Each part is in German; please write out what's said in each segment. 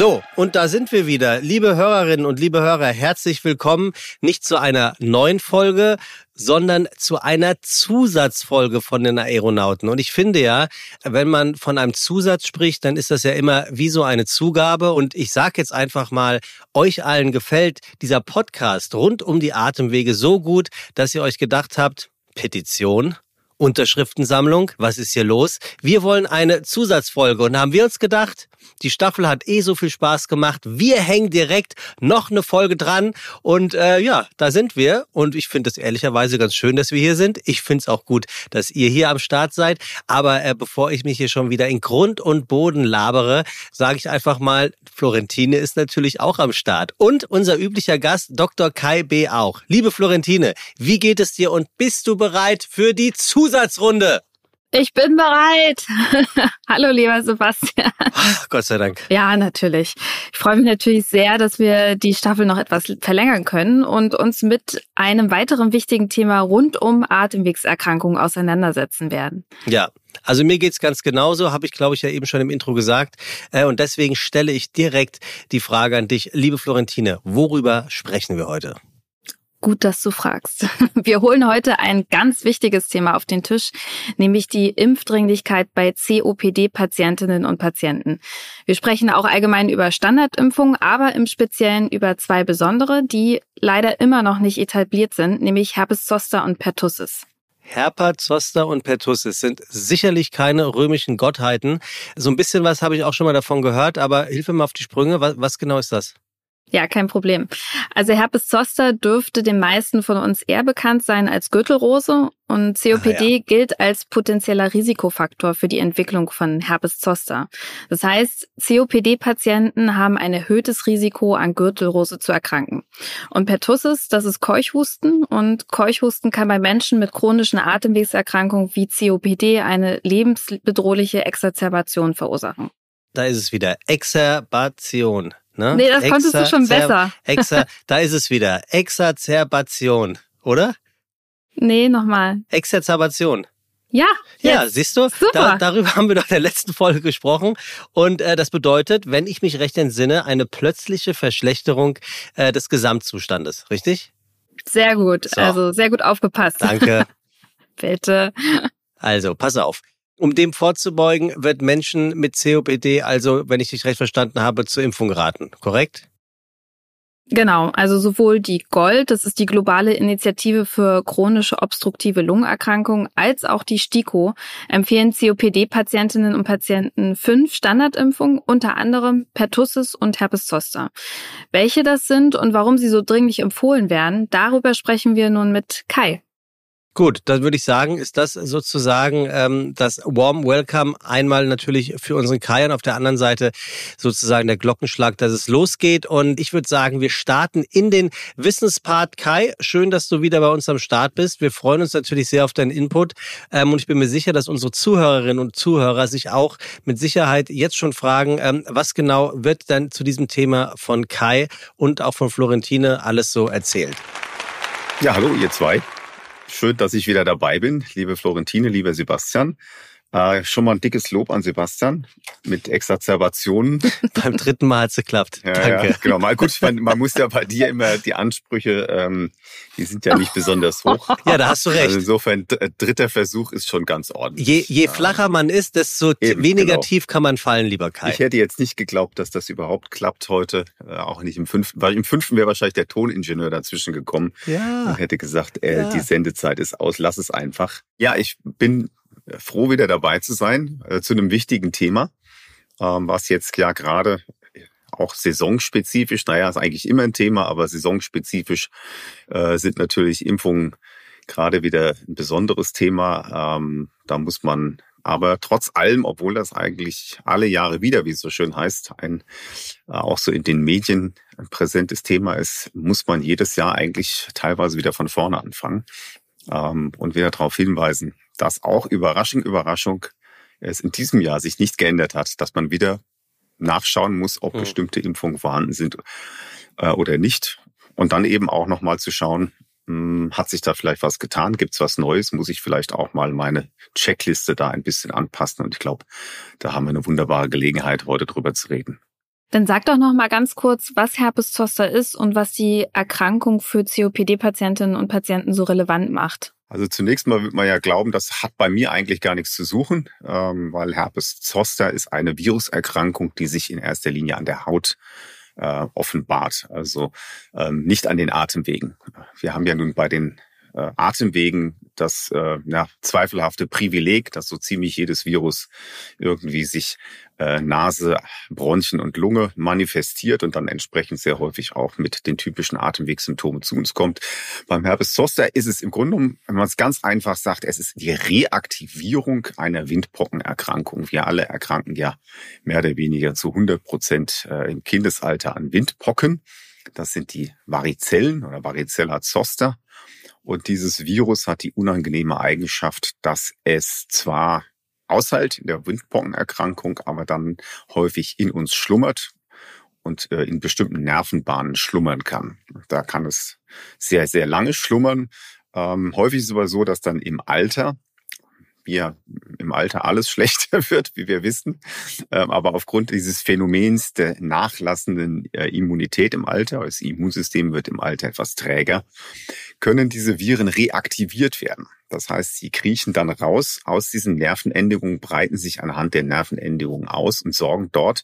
So, und da sind wir wieder. Liebe Hörerinnen und liebe Hörer, herzlich willkommen nicht zu einer neuen Folge, sondern zu einer Zusatzfolge von den Aeronauten. Und ich finde ja, wenn man von einem Zusatz spricht, dann ist das ja immer wie so eine Zugabe. Und ich sage jetzt einfach mal, euch allen gefällt dieser Podcast rund um die Atemwege so gut, dass ihr euch gedacht habt, Petition, Unterschriftensammlung, was ist hier los? Wir wollen eine Zusatzfolge und haben wir uns gedacht, die Staffel hat eh so viel Spaß gemacht. Wir hängen direkt noch eine Folge dran. Und äh, ja, da sind wir. Und ich finde es ehrlicherweise ganz schön, dass wir hier sind. Ich finde es auch gut, dass ihr hier am Start seid. Aber äh, bevor ich mich hier schon wieder in Grund und Boden labere, sage ich einfach mal, Florentine ist natürlich auch am Start. Und unser üblicher Gast, Dr. Kai B. auch. Liebe Florentine, wie geht es dir und bist du bereit für die Zusatzrunde? Ich bin bereit. Hallo, lieber Sebastian. Gott sei Dank. Ja, natürlich. Ich freue mich natürlich sehr, dass wir die Staffel noch etwas verlängern können und uns mit einem weiteren wichtigen Thema rund um Atemwegserkrankungen auseinandersetzen werden. Ja, also mir geht's ganz genauso, habe ich glaube ich ja eben schon im Intro gesagt. Äh, und deswegen stelle ich direkt die Frage an dich, liebe Florentine, worüber sprechen wir heute? Gut, dass du fragst. Wir holen heute ein ganz wichtiges Thema auf den Tisch, nämlich die Impfdringlichkeit bei COPD-Patientinnen und Patienten. Wir sprechen auch allgemein über Standardimpfungen, aber im Speziellen über zwei besondere, die leider immer noch nicht etabliert sind, nämlich Herpes zoster und Pertussis. Herper, Zoster und Pertussis sind sicherlich keine römischen Gottheiten. So ein bisschen was habe ich auch schon mal davon gehört, aber hilf mir mal auf die Sprünge. Was, was genau ist das? Ja, kein Problem. Also Herpes zoster dürfte den meisten von uns eher bekannt sein als Gürtelrose und COPD ah, ja. gilt als potenzieller Risikofaktor für die Entwicklung von Herpes zoster. Das heißt, COPD-Patienten haben ein erhöhtes Risiko, an Gürtelrose zu erkranken. Und Pertussis, das ist Keuchhusten und Keuchhusten kann bei Menschen mit chronischen Atemwegserkrankungen wie COPD eine lebensbedrohliche Exazerbation verursachen. Da ist es wieder. Exerbation. Ne? Nee, das konntest du schon besser. Exa, da ist es wieder. Exazerbation, oder? Nee, nochmal. Exazerbation. Ja, ja, siehst du, da, darüber haben wir doch in der letzten Folge gesprochen. Und äh, das bedeutet, wenn ich mich recht entsinne, eine plötzliche Verschlechterung äh, des Gesamtzustandes, richtig? Sehr gut, so. also sehr gut aufgepasst. Danke. Bitte. Also, pass auf. Um dem vorzubeugen, wird Menschen mit COPD, also wenn ich dich recht verstanden habe, zur Impfung raten, korrekt? Genau, also sowohl die Gold, das ist die globale Initiative für chronische obstruktive Lungenerkrankungen, als auch die STIKO empfehlen COPD-Patientinnen und Patienten fünf Standardimpfungen, unter anderem Pertussis und Herpes zoster. Welche das sind und warum sie so dringlich empfohlen werden, darüber sprechen wir nun mit Kai. Gut, dann würde ich sagen, ist das sozusagen ähm, das Warm Welcome einmal natürlich für unseren Kai und auf der anderen Seite sozusagen der Glockenschlag, dass es losgeht. Und ich würde sagen, wir starten in den Wissenspart. Kai, schön, dass du wieder bei uns am Start bist. Wir freuen uns natürlich sehr auf deinen Input ähm, und ich bin mir sicher, dass unsere Zuhörerinnen und Zuhörer sich auch mit Sicherheit jetzt schon fragen, ähm, was genau wird denn zu diesem Thema von Kai und auch von Florentine alles so erzählt. Ja, hallo ihr zwei. Schön, dass ich wieder dabei bin, liebe Florentine, lieber Sebastian. Äh, schon mal ein dickes Lob an Sebastian mit Exazerbationen. Beim dritten Mal hat's geklappt. Ja, Danke. Ja, genau. Mal gut, man, man muss ja bei dir immer die Ansprüche, ähm, die sind ja nicht besonders hoch. Ja, da hast du recht. Also insofern dritter Versuch ist schon ganz ordentlich. Je, je flacher man ist, desto Eben, weniger genau. tief kann man fallen, lieber Kai. Ich hätte jetzt nicht geglaubt, dass das überhaupt klappt heute. Äh, auch nicht im fünften. Weil im fünften wäre wahrscheinlich der Toningenieur dazwischen gekommen ja. und hätte gesagt, äh, ja. die Sendezeit ist aus, lass es einfach. Ja, ich bin froh, wieder dabei zu sein äh, zu einem wichtigen Thema, ähm, was jetzt ja gerade auch saisonspezifisch, naja, ist eigentlich immer ein Thema, aber saisonspezifisch äh, sind natürlich Impfungen gerade wieder ein besonderes Thema. Ähm, da muss man aber trotz allem, obwohl das eigentlich alle Jahre wieder, wie es so schön heißt, ein äh, auch so in den Medien ein präsentes Thema ist, muss man jedes Jahr eigentlich teilweise wieder von vorne anfangen ähm, und wieder darauf hinweisen, dass auch Überraschung, Überraschung, es in diesem Jahr sich nicht geändert hat, dass man wieder nachschauen muss, ob mhm. bestimmte Impfungen vorhanden sind äh, oder nicht. Und dann eben auch nochmal zu schauen, hm, hat sich da vielleicht was getan? Gibt es was Neues? Muss ich vielleicht auch mal meine Checkliste da ein bisschen anpassen? Und ich glaube, da haben wir eine wunderbare Gelegenheit, heute drüber zu reden. Dann sag doch noch mal ganz kurz, was Herpes Zoster ist und was die Erkrankung für COPD-Patientinnen und Patienten so relevant macht. Also zunächst mal wird man ja glauben, das hat bei mir eigentlich gar nichts zu suchen, ähm, weil Herpes Zoster ist eine Viruserkrankung, die sich in erster Linie an der Haut äh, offenbart, also ähm, nicht an den Atemwegen. Wir haben ja nun bei den äh, Atemwegen das äh, ja, zweifelhafte Privileg, dass so ziemlich jedes Virus irgendwie sich äh, Nase, Bronchien und Lunge manifestiert und dann entsprechend sehr häufig auch mit den typischen Atemwegssymptomen zu uns kommt. Beim Herpes Zoster ist es im Grunde wenn man es ganz einfach sagt, es ist die Reaktivierung einer Windpockenerkrankung. Wir alle erkranken ja mehr oder weniger zu 100 Prozent äh, im Kindesalter an Windpocken. Das sind die Varizellen oder Varicella zoster. Und dieses Virus hat die unangenehme Eigenschaft, dass es zwar aushält in der Windpockenerkrankung, aber dann häufig in uns schlummert und äh, in bestimmten Nervenbahnen schlummern kann. Da kann es sehr, sehr lange schlummern. Ähm, häufig ist es aber so, dass dann im Alter wir im Alter alles schlechter wird, wie wir wissen. Ähm, aber aufgrund dieses Phänomens der nachlassenden äh, Immunität im Alter, das Immunsystem wird im Alter etwas träger, können diese Viren reaktiviert werden. Das heißt, sie kriechen dann raus aus diesen Nervenendigungen, breiten sich anhand der Nervenendigungen aus und sorgen dort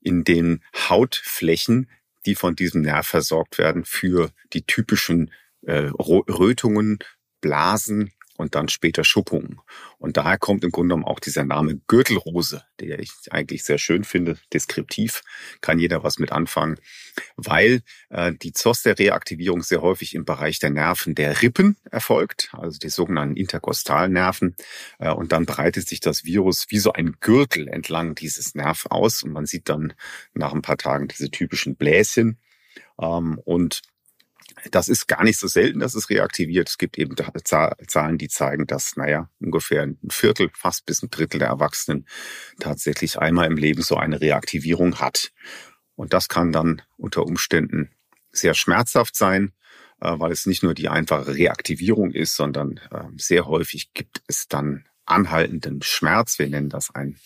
in den Hautflächen, die von diesem Nerv versorgt werden, für die typischen äh, Rötungen, Blasen, und dann später Schuppungen. Und daher kommt im Grunde genommen auch dieser Name Gürtelrose, der ich eigentlich sehr schön finde, deskriptiv, kann jeder was mit anfangen, weil äh, die Zoster-Reaktivierung sehr häufig im Bereich der Nerven der Rippen erfolgt, also die sogenannten Interkostalnerven. Äh, und dann breitet sich das Virus wie so ein Gürtel entlang dieses Nerv aus und man sieht dann nach ein paar Tagen diese typischen Bläschen. Ähm, und das ist gar nicht so selten, dass es reaktiviert. Es gibt eben Zahlen, die zeigen, dass, naja, ungefähr ein Viertel, fast bis ein Drittel der Erwachsenen tatsächlich einmal im Leben so eine Reaktivierung hat. Und das kann dann unter Umständen sehr schmerzhaft sein, äh, weil es nicht nur die einfache Reaktivierung ist, sondern ähm, sehr häufig gibt es dann anhaltenden Schmerz. Wir nennen das ein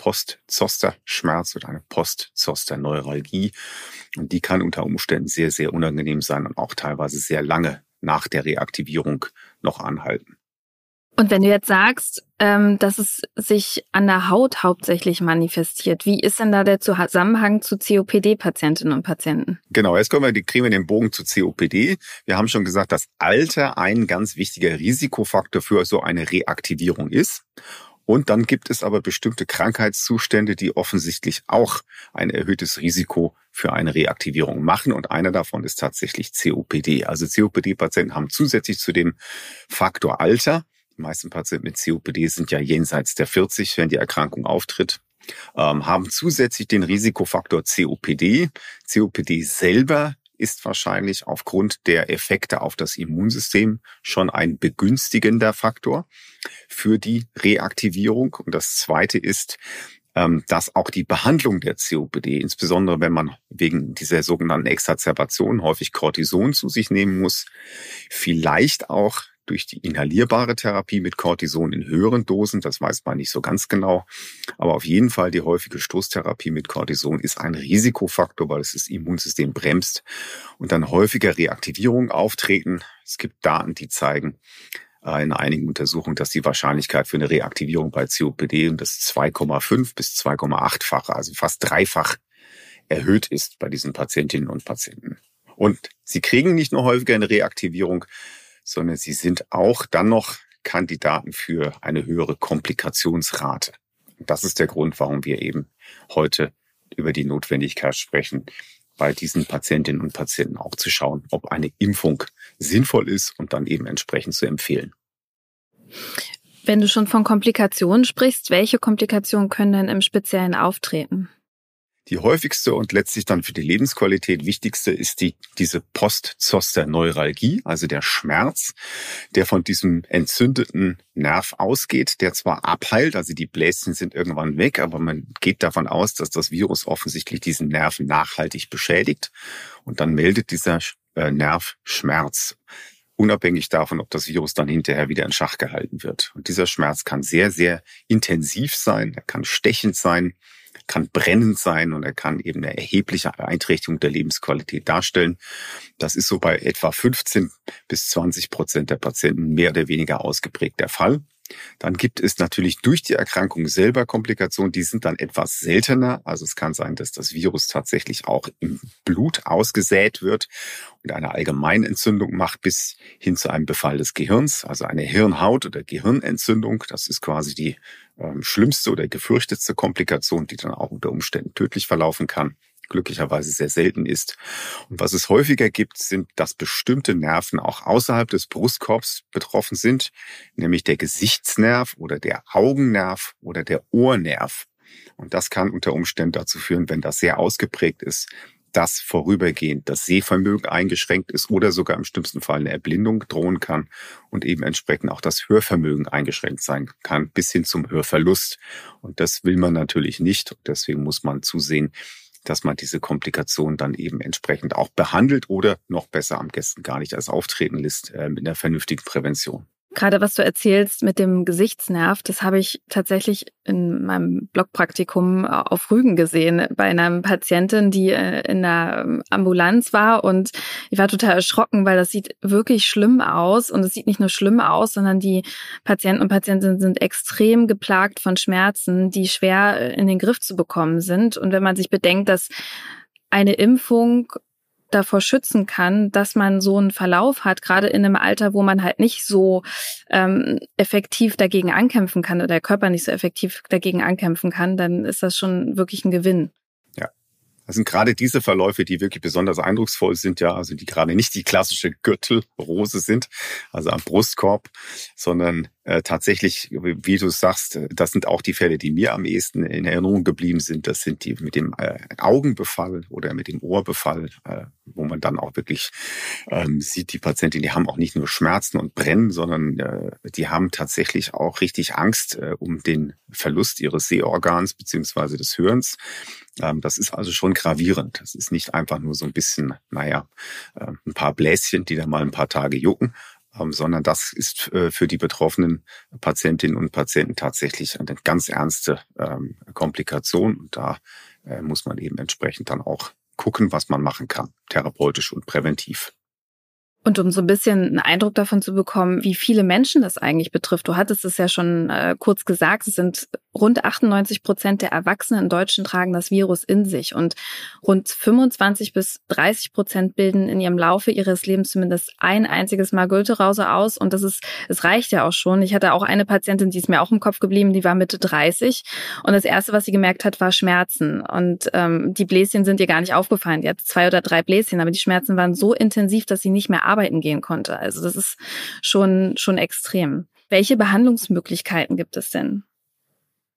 Post-Zoster-Schmerz oder eine Post-Zoster-Neuralgie. Und die kann unter Umständen sehr, sehr unangenehm sein und auch teilweise sehr lange nach der Reaktivierung noch anhalten. Und wenn du jetzt sagst, ähm, dass es sich an der Haut hauptsächlich manifestiert, wie ist denn da der Zusammenhang zu COPD-Patientinnen und Patienten? Genau, jetzt kommen wir, kriegen wir den Bogen zu COPD. Wir haben schon gesagt, dass Alter ein ganz wichtiger Risikofaktor für so eine Reaktivierung ist. Und dann gibt es aber bestimmte Krankheitszustände, die offensichtlich auch ein erhöhtes Risiko für eine Reaktivierung machen. Und einer davon ist tatsächlich COPD. Also COPD-Patienten haben zusätzlich zu dem Faktor Alter, die meisten Patienten mit COPD sind ja jenseits der 40, wenn die Erkrankung auftritt, ähm, haben zusätzlich den Risikofaktor COPD. COPD selber ist wahrscheinlich aufgrund der Effekte auf das Immunsystem schon ein begünstigender Faktor für die Reaktivierung. Und das Zweite ist, ähm, dass auch die Behandlung der COPD, insbesondere wenn man wegen dieser sogenannten Exazerbation häufig Cortison zu sich nehmen muss, vielleicht auch durch die inhalierbare Therapie mit Cortison in höheren Dosen, das weiß man nicht so ganz genau, aber auf jeden Fall die häufige Stoßtherapie mit Cortison ist ein Risikofaktor, weil es das Immunsystem bremst und dann häufiger Reaktivierungen auftreten. Es gibt Daten, die zeigen, äh, in einigen Untersuchungen, dass die Wahrscheinlichkeit für eine Reaktivierung bei COPD um das 2,5 bis 2,8-fache, also fast dreifach erhöht ist bei diesen Patientinnen und Patienten. Und sie kriegen nicht nur häufiger eine Reaktivierung, sondern sie sind auch dann noch Kandidaten für eine höhere Komplikationsrate. Das ist der Grund, warum wir eben heute über die Notwendigkeit sprechen, bei diesen Patientinnen und Patienten auch zu schauen, ob eine Impfung sinnvoll ist und dann eben entsprechend zu empfehlen. Wenn du schon von Komplikationen sprichst, welche Komplikationen können denn im Speziellen auftreten? Die häufigste und letztlich dann für die Lebensqualität wichtigste ist die, diese Postzoster-Neuralgie, also der Schmerz, der von diesem entzündeten Nerv ausgeht, der zwar abheilt, also die Bläschen sind irgendwann weg, aber man geht davon aus, dass das Virus offensichtlich diesen Nerv nachhaltig beschädigt und dann meldet dieser äh, Nerv Schmerz unabhängig davon, ob das Virus dann hinterher wieder in Schach gehalten wird. Und dieser Schmerz kann sehr, sehr intensiv sein, er kann stechend sein, kann brennend sein und er kann eben eine erhebliche Beeinträchtigung der Lebensqualität darstellen. Das ist so bei etwa 15 bis 20 Prozent der Patienten mehr oder weniger ausgeprägt der Fall. Dann gibt es natürlich durch die Erkrankung selber Komplikationen, die sind dann etwas seltener. Also es kann sein, dass das Virus tatsächlich auch im Blut ausgesät wird und eine Allgemeinentzündung macht bis hin zu einem Befall des Gehirns, also eine Hirnhaut- oder Gehirnentzündung. Das ist quasi die ähm, schlimmste oder gefürchtetste Komplikation, die dann auch unter Umständen tödlich verlaufen kann glücklicherweise sehr selten ist. Und was es häufiger gibt, sind, dass bestimmte Nerven auch außerhalb des Brustkorbs betroffen sind, nämlich der Gesichtsnerv oder der Augennerv oder der Ohrnerv. Und das kann unter Umständen dazu führen, wenn das sehr ausgeprägt ist, dass vorübergehend das Sehvermögen eingeschränkt ist oder sogar im schlimmsten Fall eine Erblindung drohen kann und eben entsprechend auch das Hörvermögen eingeschränkt sein kann bis hin zum Hörverlust. Und das will man natürlich nicht. Deswegen muss man zusehen, dass man diese Komplikation dann eben entsprechend auch behandelt oder noch besser am Gästen gar nicht als auftreten lässt äh, mit einer vernünftigen Prävention. Gerade was du erzählst mit dem Gesichtsnerv, das habe ich tatsächlich in meinem Blogpraktikum auf Rügen gesehen bei einer Patientin, die äh, in der Ambulanz war. Und ich war total erschrocken, weil das sieht wirklich schlimm aus. Und es sieht nicht nur schlimm aus, sondern die Patienten und Patientinnen sind extrem geplagt von Schmerzen, die schwer in den Griff zu bekommen sind. Und wenn man sich bedenkt, dass eine Impfung davor schützen kann, dass man so einen Verlauf hat, gerade in einem Alter, wo man halt nicht so ähm, effektiv dagegen ankämpfen kann oder der Körper nicht so effektiv dagegen ankämpfen kann, dann ist das schon wirklich ein Gewinn. Das sind gerade diese Verläufe, die wirklich besonders eindrucksvoll sind, ja, also die gerade nicht die klassische Gürtelrose sind, also am Brustkorb, sondern äh, tatsächlich, wie du sagst, das sind auch die Fälle, die mir am ehesten in Erinnerung geblieben sind. Das sind die mit dem äh, Augenbefall oder mit dem Ohrbefall, äh, wo man dann auch wirklich ähm, sieht, die Patienten, die haben auch nicht nur Schmerzen und Brennen, sondern äh, die haben tatsächlich auch richtig Angst äh, um den Verlust ihres Sehorgans beziehungsweise des Hörens. Ähm, das ist also schon gravierend. Das ist nicht einfach nur so ein bisschen, naja, äh, ein paar Bläschen, die dann mal ein paar Tage jucken, sondern das ist äh, für die betroffenen Patientinnen und Patienten tatsächlich eine ganz ernste ähm, Komplikation. Und da äh, muss man eben entsprechend dann auch gucken, was man machen kann, therapeutisch und präventiv. Und um so ein bisschen einen Eindruck davon zu bekommen, wie viele Menschen das eigentlich betrifft. Du hattest es ja schon äh, kurz gesagt, es sind rund 98 Prozent der Erwachsenen in Deutschland tragen das Virus in sich und rund 25 bis 30 Prozent bilden in ihrem Laufe ihres Lebens zumindest ein einziges Mal Gürtelrause aus und das ist, es reicht ja auch schon. Ich hatte auch eine Patientin, die ist mir auch im Kopf geblieben, die war Mitte 30 und das erste, was sie gemerkt hat, war Schmerzen und ähm, die Bläschen sind ihr gar nicht aufgefallen. Die hatte zwei oder drei Bläschen, aber die Schmerzen waren so intensiv, dass sie nicht mehr arbeiten gehen konnte. Also das ist schon, schon extrem. Welche Behandlungsmöglichkeiten gibt es denn?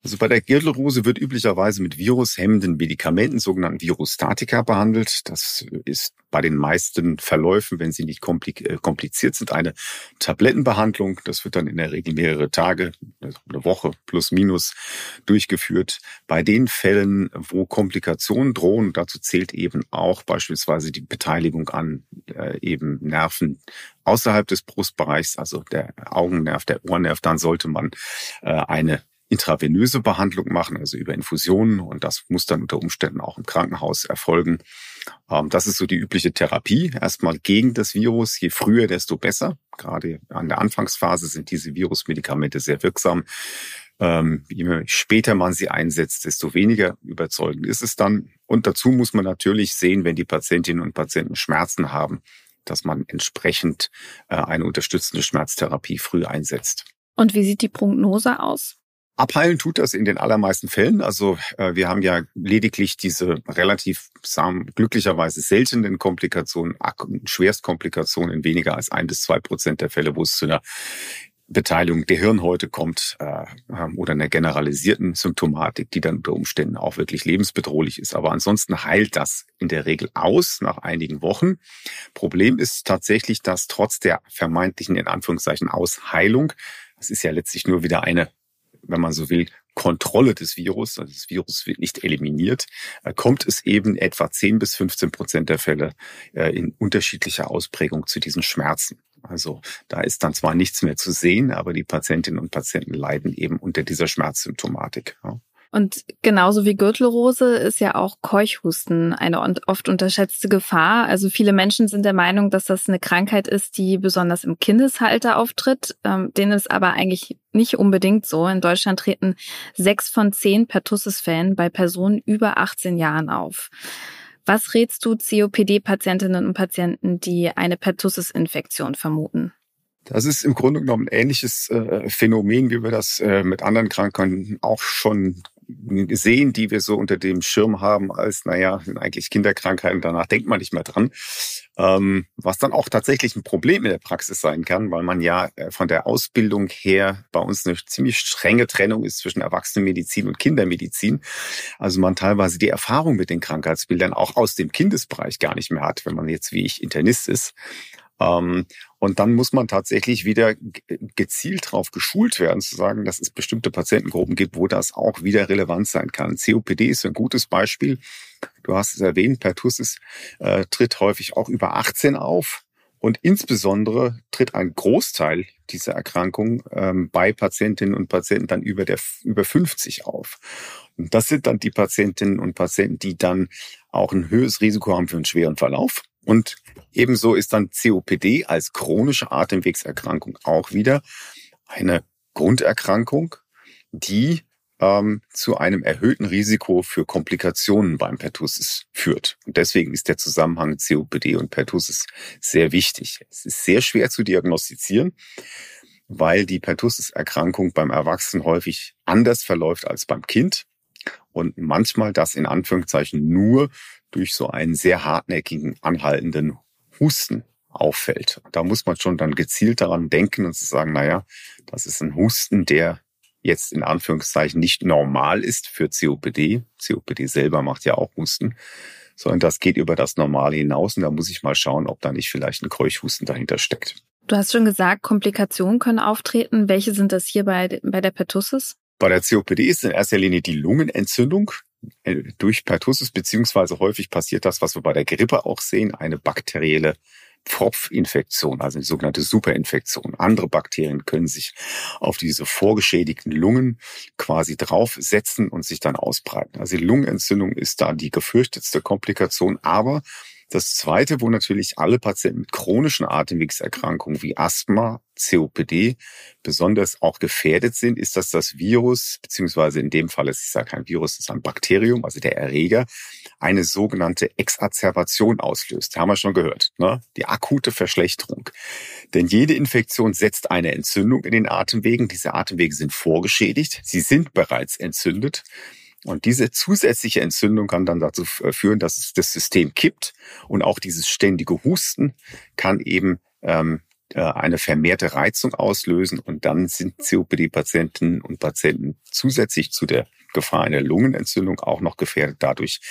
Also bei der Gürtelrose wird üblicherweise mit virushemmenden Medikamenten, sogenannten Virustatika, behandelt. Das ist bei den meisten Verläufen, wenn sie nicht äh, kompliziert sind, eine Tablettenbehandlung. Das wird dann in der Regel mehrere Tage, eine Woche plus minus durchgeführt. Bei den Fällen, wo Komplikationen drohen, dazu zählt eben auch beispielsweise die Beteiligung an äh, eben Nerven außerhalb des Brustbereichs, also der Augennerv, der Ohrnerv, dann sollte man äh, eine intravenöse Behandlung machen, also über Infusionen. Und das muss dann unter Umständen auch im Krankenhaus erfolgen. Ähm, das ist so die übliche Therapie. Erstmal gegen das Virus. Je früher, desto besser. Gerade an der Anfangsphase sind diese Virusmedikamente sehr wirksam. Ähm, je später man sie einsetzt, desto weniger überzeugend ist es dann. Und dazu muss man natürlich sehen, wenn die Patientinnen und Patienten Schmerzen haben, dass man entsprechend äh, eine unterstützende Schmerztherapie früh einsetzt. Und wie sieht die Prognose aus? Abheilen tut das in den allermeisten Fällen. Also äh, wir haben ja lediglich diese relativ sagen, glücklicherweise seltenen Komplikationen, Schwerstkomplikationen in weniger als ein bis zwei Prozent der Fälle, wo es zu einer Beteiligung der Hirnhäute kommt äh, oder einer generalisierten Symptomatik, die dann unter Umständen auch wirklich lebensbedrohlich ist. Aber ansonsten heilt das in der Regel aus nach einigen Wochen. Problem ist tatsächlich, dass trotz der vermeintlichen, in Anführungszeichen, Ausheilung, das ist ja letztlich nur wieder eine, wenn man so will, Kontrolle des Virus, also das Virus wird nicht eliminiert, äh, kommt es eben etwa 10 bis 15 Prozent der Fälle äh, in unterschiedlicher Ausprägung zu diesen Schmerzen. Also da ist dann zwar nichts mehr zu sehen, aber die Patientinnen und Patienten leiden eben unter dieser Schmerzsymptomatik. Und genauso wie Gürtelrose ist ja auch Keuchhusten eine oft unterschätzte Gefahr. Also viele Menschen sind der Meinung, dass das eine Krankheit ist, die besonders im Kindesalter auftritt. Ähm, denen ist aber eigentlich nicht unbedingt so. In Deutschland treten sechs von zehn Pertussis-Fällen bei Personen über 18 Jahren auf. Was rätst du COPD-Patientinnen und Patienten, die eine Pertussis-Infektion vermuten? Das ist im Grunde genommen ein ähnliches äh, Phänomen, wie wir das äh, mit anderen Krankheiten auch schon gesehen, die wir so unter dem Schirm haben, als, naja, eigentlich Kinderkrankheiten, danach denkt man nicht mehr dran. Ähm, was dann auch tatsächlich ein Problem in der Praxis sein kann, weil man ja äh, von der Ausbildung her bei uns eine ziemlich strenge Trennung ist zwischen Erwachsenenmedizin und Kindermedizin. Also man teilweise die Erfahrung mit den Krankheitsbildern auch aus dem Kindesbereich gar nicht mehr hat, wenn man jetzt wie ich Internist ist. Ähm, und dann muss man tatsächlich wieder gezielt darauf geschult werden, zu sagen, dass es bestimmte Patientengruppen gibt, wo das auch wieder relevant sein kann. COPD ist ein gutes Beispiel. Du hast es erwähnt, Pertussis äh, tritt häufig auch über 18 auf. Und insbesondere tritt ein Großteil dieser Erkrankung ähm, bei Patientinnen und Patienten dann über, der, über 50 auf. Und das sind dann die Patientinnen und Patienten, die dann auch ein höheres Risiko haben für einen schweren Verlauf und ebenso ist dann COPD als chronische Atemwegserkrankung auch wieder eine Grunderkrankung, die ähm, zu einem erhöhten Risiko für Komplikationen beim Pertussis führt. Und deswegen ist der Zusammenhang COPD und Pertussis sehr wichtig. Es ist sehr schwer zu diagnostizieren, weil die Pertussis-Erkrankung beim Erwachsenen häufig anders verläuft als beim Kind und manchmal das in Anführungszeichen nur durch so einen sehr hartnäckigen, anhaltenden Husten auffällt. Da muss man schon dann gezielt daran denken und zu sagen, naja, das ist ein Husten, der jetzt in Anführungszeichen nicht normal ist für COPD. COPD selber macht ja auch Husten, sondern das geht über das Normale hinaus und da muss ich mal schauen, ob da nicht vielleicht ein Keuchhusten dahinter steckt. Du hast schon gesagt, Komplikationen können auftreten. Welche sind das hier bei, bei der Pertussis? Bei der COPD ist in erster Linie die Lungenentzündung. Äh, durch Pertussis, beziehungsweise häufig passiert das, was wir bei der Grippe auch sehen, eine bakterielle Pfropfinfektion, also eine sogenannte Superinfektion. Andere Bakterien können sich auf diese vorgeschädigten Lungen quasi draufsetzen und sich dann ausbreiten. Also die Lungenentzündung ist da die gefürchtetste Komplikation, aber das zweite, wo natürlich alle Patienten mit chronischen Atemwegserkrankungen wie Asthma, COPD besonders auch gefährdet sind, ist, dass das Virus, beziehungsweise in dem Fall ist es ja kein Virus, es ist ein Bakterium, also der Erreger, eine sogenannte Exazerbation auslöst. Haben wir schon gehört, ne? Die akute Verschlechterung. Denn jede Infektion setzt eine Entzündung in den Atemwegen. Diese Atemwege sind vorgeschädigt. Sie sind bereits entzündet. Und diese zusätzliche Entzündung kann dann dazu führen, dass das System kippt. Und auch dieses ständige Husten kann eben ähm, äh, eine vermehrte Reizung auslösen. Und dann sind COPD-Patienten und Patienten zusätzlich zu der Gefahr einer Lungenentzündung auch noch gefährdet dadurch,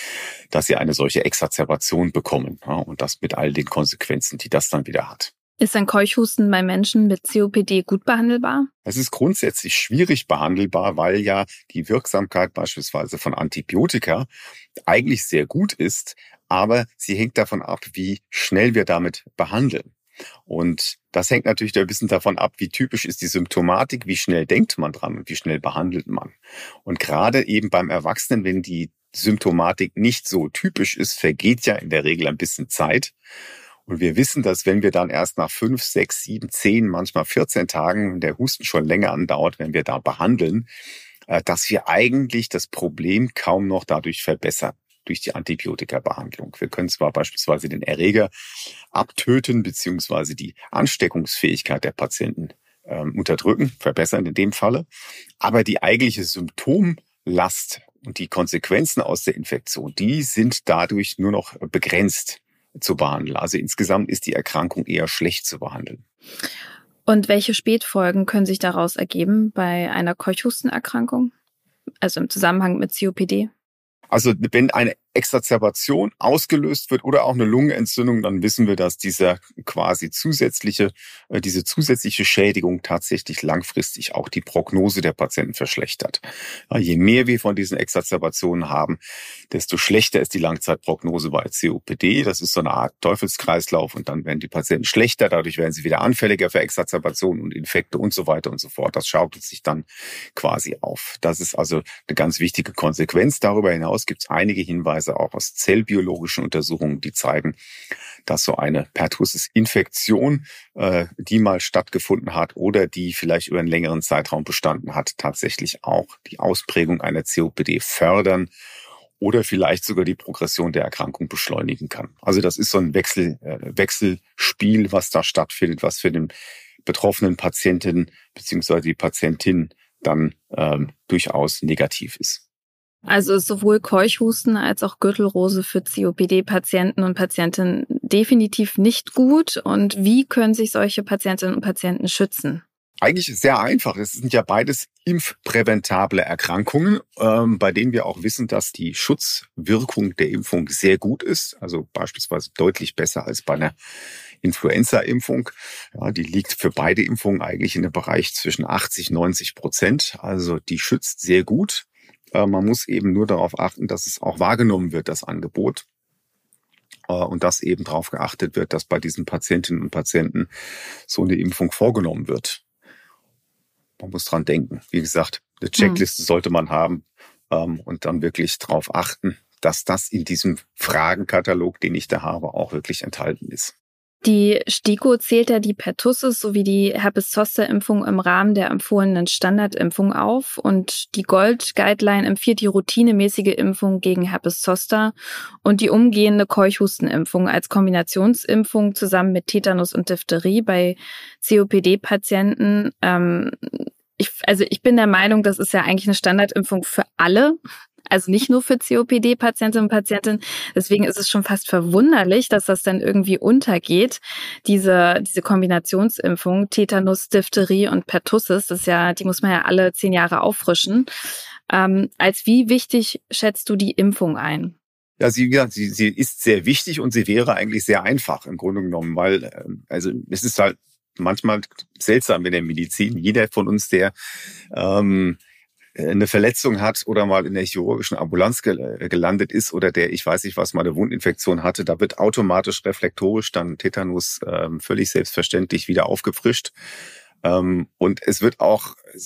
dass sie eine solche Exazerbation bekommen. Und das mit all den Konsequenzen, die das dann wieder hat. Ist ein Keuchhusten bei Menschen mit COPD gut behandelbar? Es ist grundsätzlich schwierig behandelbar, weil ja die Wirksamkeit beispielsweise von Antibiotika eigentlich sehr gut ist, aber sie hängt davon ab, wie schnell wir damit behandeln. Und das hängt natürlich ein bisschen davon ab, wie typisch ist die Symptomatik, wie schnell denkt man dran und wie schnell behandelt man. Und gerade eben beim Erwachsenen, wenn die Symptomatik nicht so typisch ist, vergeht ja in der Regel ein bisschen Zeit. Und wir wissen, dass wenn wir dann erst nach fünf, sechs, sieben, zehn, manchmal 14 Tagen, der Husten schon länger andauert, wenn wir da behandeln, äh, dass wir eigentlich das Problem kaum noch dadurch verbessern durch die Antibiotika-Behandlung. Wir können zwar beispielsweise den Erreger abtöten, beziehungsweise die Ansteckungsfähigkeit der Patienten ähm, unterdrücken, verbessern in dem Falle, aber die eigentliche Symptomlast und die Konsequenzen aus der Infektion, die sind dadurch nur noch begrenzt zu behandeln. Also insgesamt ist die Erkrankung eher schlecht zu behandeln. Und welche Spätfolgen können sich daraus ergeben bei einer Keuchhustenerkrankung? Also im Zusammenhang mit COPD? Also wenn eine Exazerbation ausgelöst wird oder auch eine Lungenentzündung, dann wissen wir, dass dieser quasi zusätzliche, äh, diese zusätzliche Schädigung tatsächlich langfristig auch die Prognose der Patienten verschlechtert. Je mehr wir von diesen Exazerbationen haben, desto schlechter ist die Langzeitprognose bei COPD. Das ist so eine Art Teufelskreislauf und dann werden die Patienten schlechter, dadurch werden sie wieder anfälliger für Exazerbationen und Infekte und so weiter und so fort. Das schaukelt sich dann quasi auf. Das ist also eine ganz wichtige Konsequenz. Darüber hinaus gibt es einige Hinweise, Hinweise auch aus zellbiologischen Untersuchungen, die zeigen, dass so eine Pertussis-Infektion, äh, die mal stattgefunden hat oder die vielleicht über einen längeren Zeitraum bestanden hat, tatsächlich auch die Ausprägung einer COPD fördern oder vielleicht sogar die Progression der Erkrankung beschleunigen kann. Also das ist so ein Wechsel, äh, Wechselspiel, was da stattfindet, was für den betroffenen Patienten beziehungsweise die Patientin dann ähm, durchaus negativ ist. Also ist sowohl Keuchhusten als auch Gürtelrose für COPD-Patienten und Patientinnen definitiv nicht gut. Und wie können sich solche Patientinnen und Patienten schützen? Eigentlich sehr einfach. Es sind ja beides impfpräventable Erkrankungen, ähm, bei denen wir auch wissen, dass die Schutzwirkung der Impfung sehr gut ist. Also beispielsweise deutlich besser als bei einer Influenza-Impfung. Ja, die liegt für beide Impfungen eigentlich in einem Bereich zwischen 80, 90 Prozent. Also die schützt sehr gut. Äh, man muss eben nur darauf achten, dass es auch wahrgenommen wird, das Angebot. Äh, und dass eben darauf geachtet wird, dass bei diesen Patientinnen und Patienten so eine Impfung vorgenommen wird. Man muss dran denken. Wie gesagt, eine hm. Checkliste sollte man haben ähm, und dann wirklich darauf achten, dass das in diesem Fragenkatalog, den ich da habe, auch wirklich enthalten ist. Die STIKO zählt ja die Pertussis sowie die Herpes-Zoster-Impfung im Rahmen der empfohlenen Standardimpfung auf und die Gold-Guideline empfiehlt die routinemäßige Impfung gegen Herpes-Zoster und die umgehende Keuchhustenimpfung als Kombinationsimpfung zusammen mit Tetanus und Diphtherie bei COPD-Patienten. Ähm, ich, also ich bin der Meinung, das ist ja eigentlich eine Standardimpfung für alle also nicht nur für COPD-Patientinnen und Patienten. Deswegen ist es schon fast verwunderlich, dass das dann irgendwie untergeht. Diese, diese Kombinationsimpfung, Tetanus, Diphtherie und Pertussis, das ist ja, die muss man ja alle zehn Jahre auffrischen. Ähm, als wie wichtig schätzt du die Impfung ein? Ja, sie, ja, sie, sie ist sehr wichtig und sie wäre eigentlich sehr einfach im Grunde genommen, weil ähm, also es ist halt manchmal seltsam in der Medizin. Jeder von uns, der ähm, äh, eine Verletzung hat oder mal in der chirurgischen Ambulanz äh, gelandet ist oder der, ich weiß nicht was, mal eine Wundinfektion hatte, da wird automatisch reflektorisch dann Tetanus ähm, völlig selbstverständlich wieder aufgefrischt. Ähm, und es wird auch äh,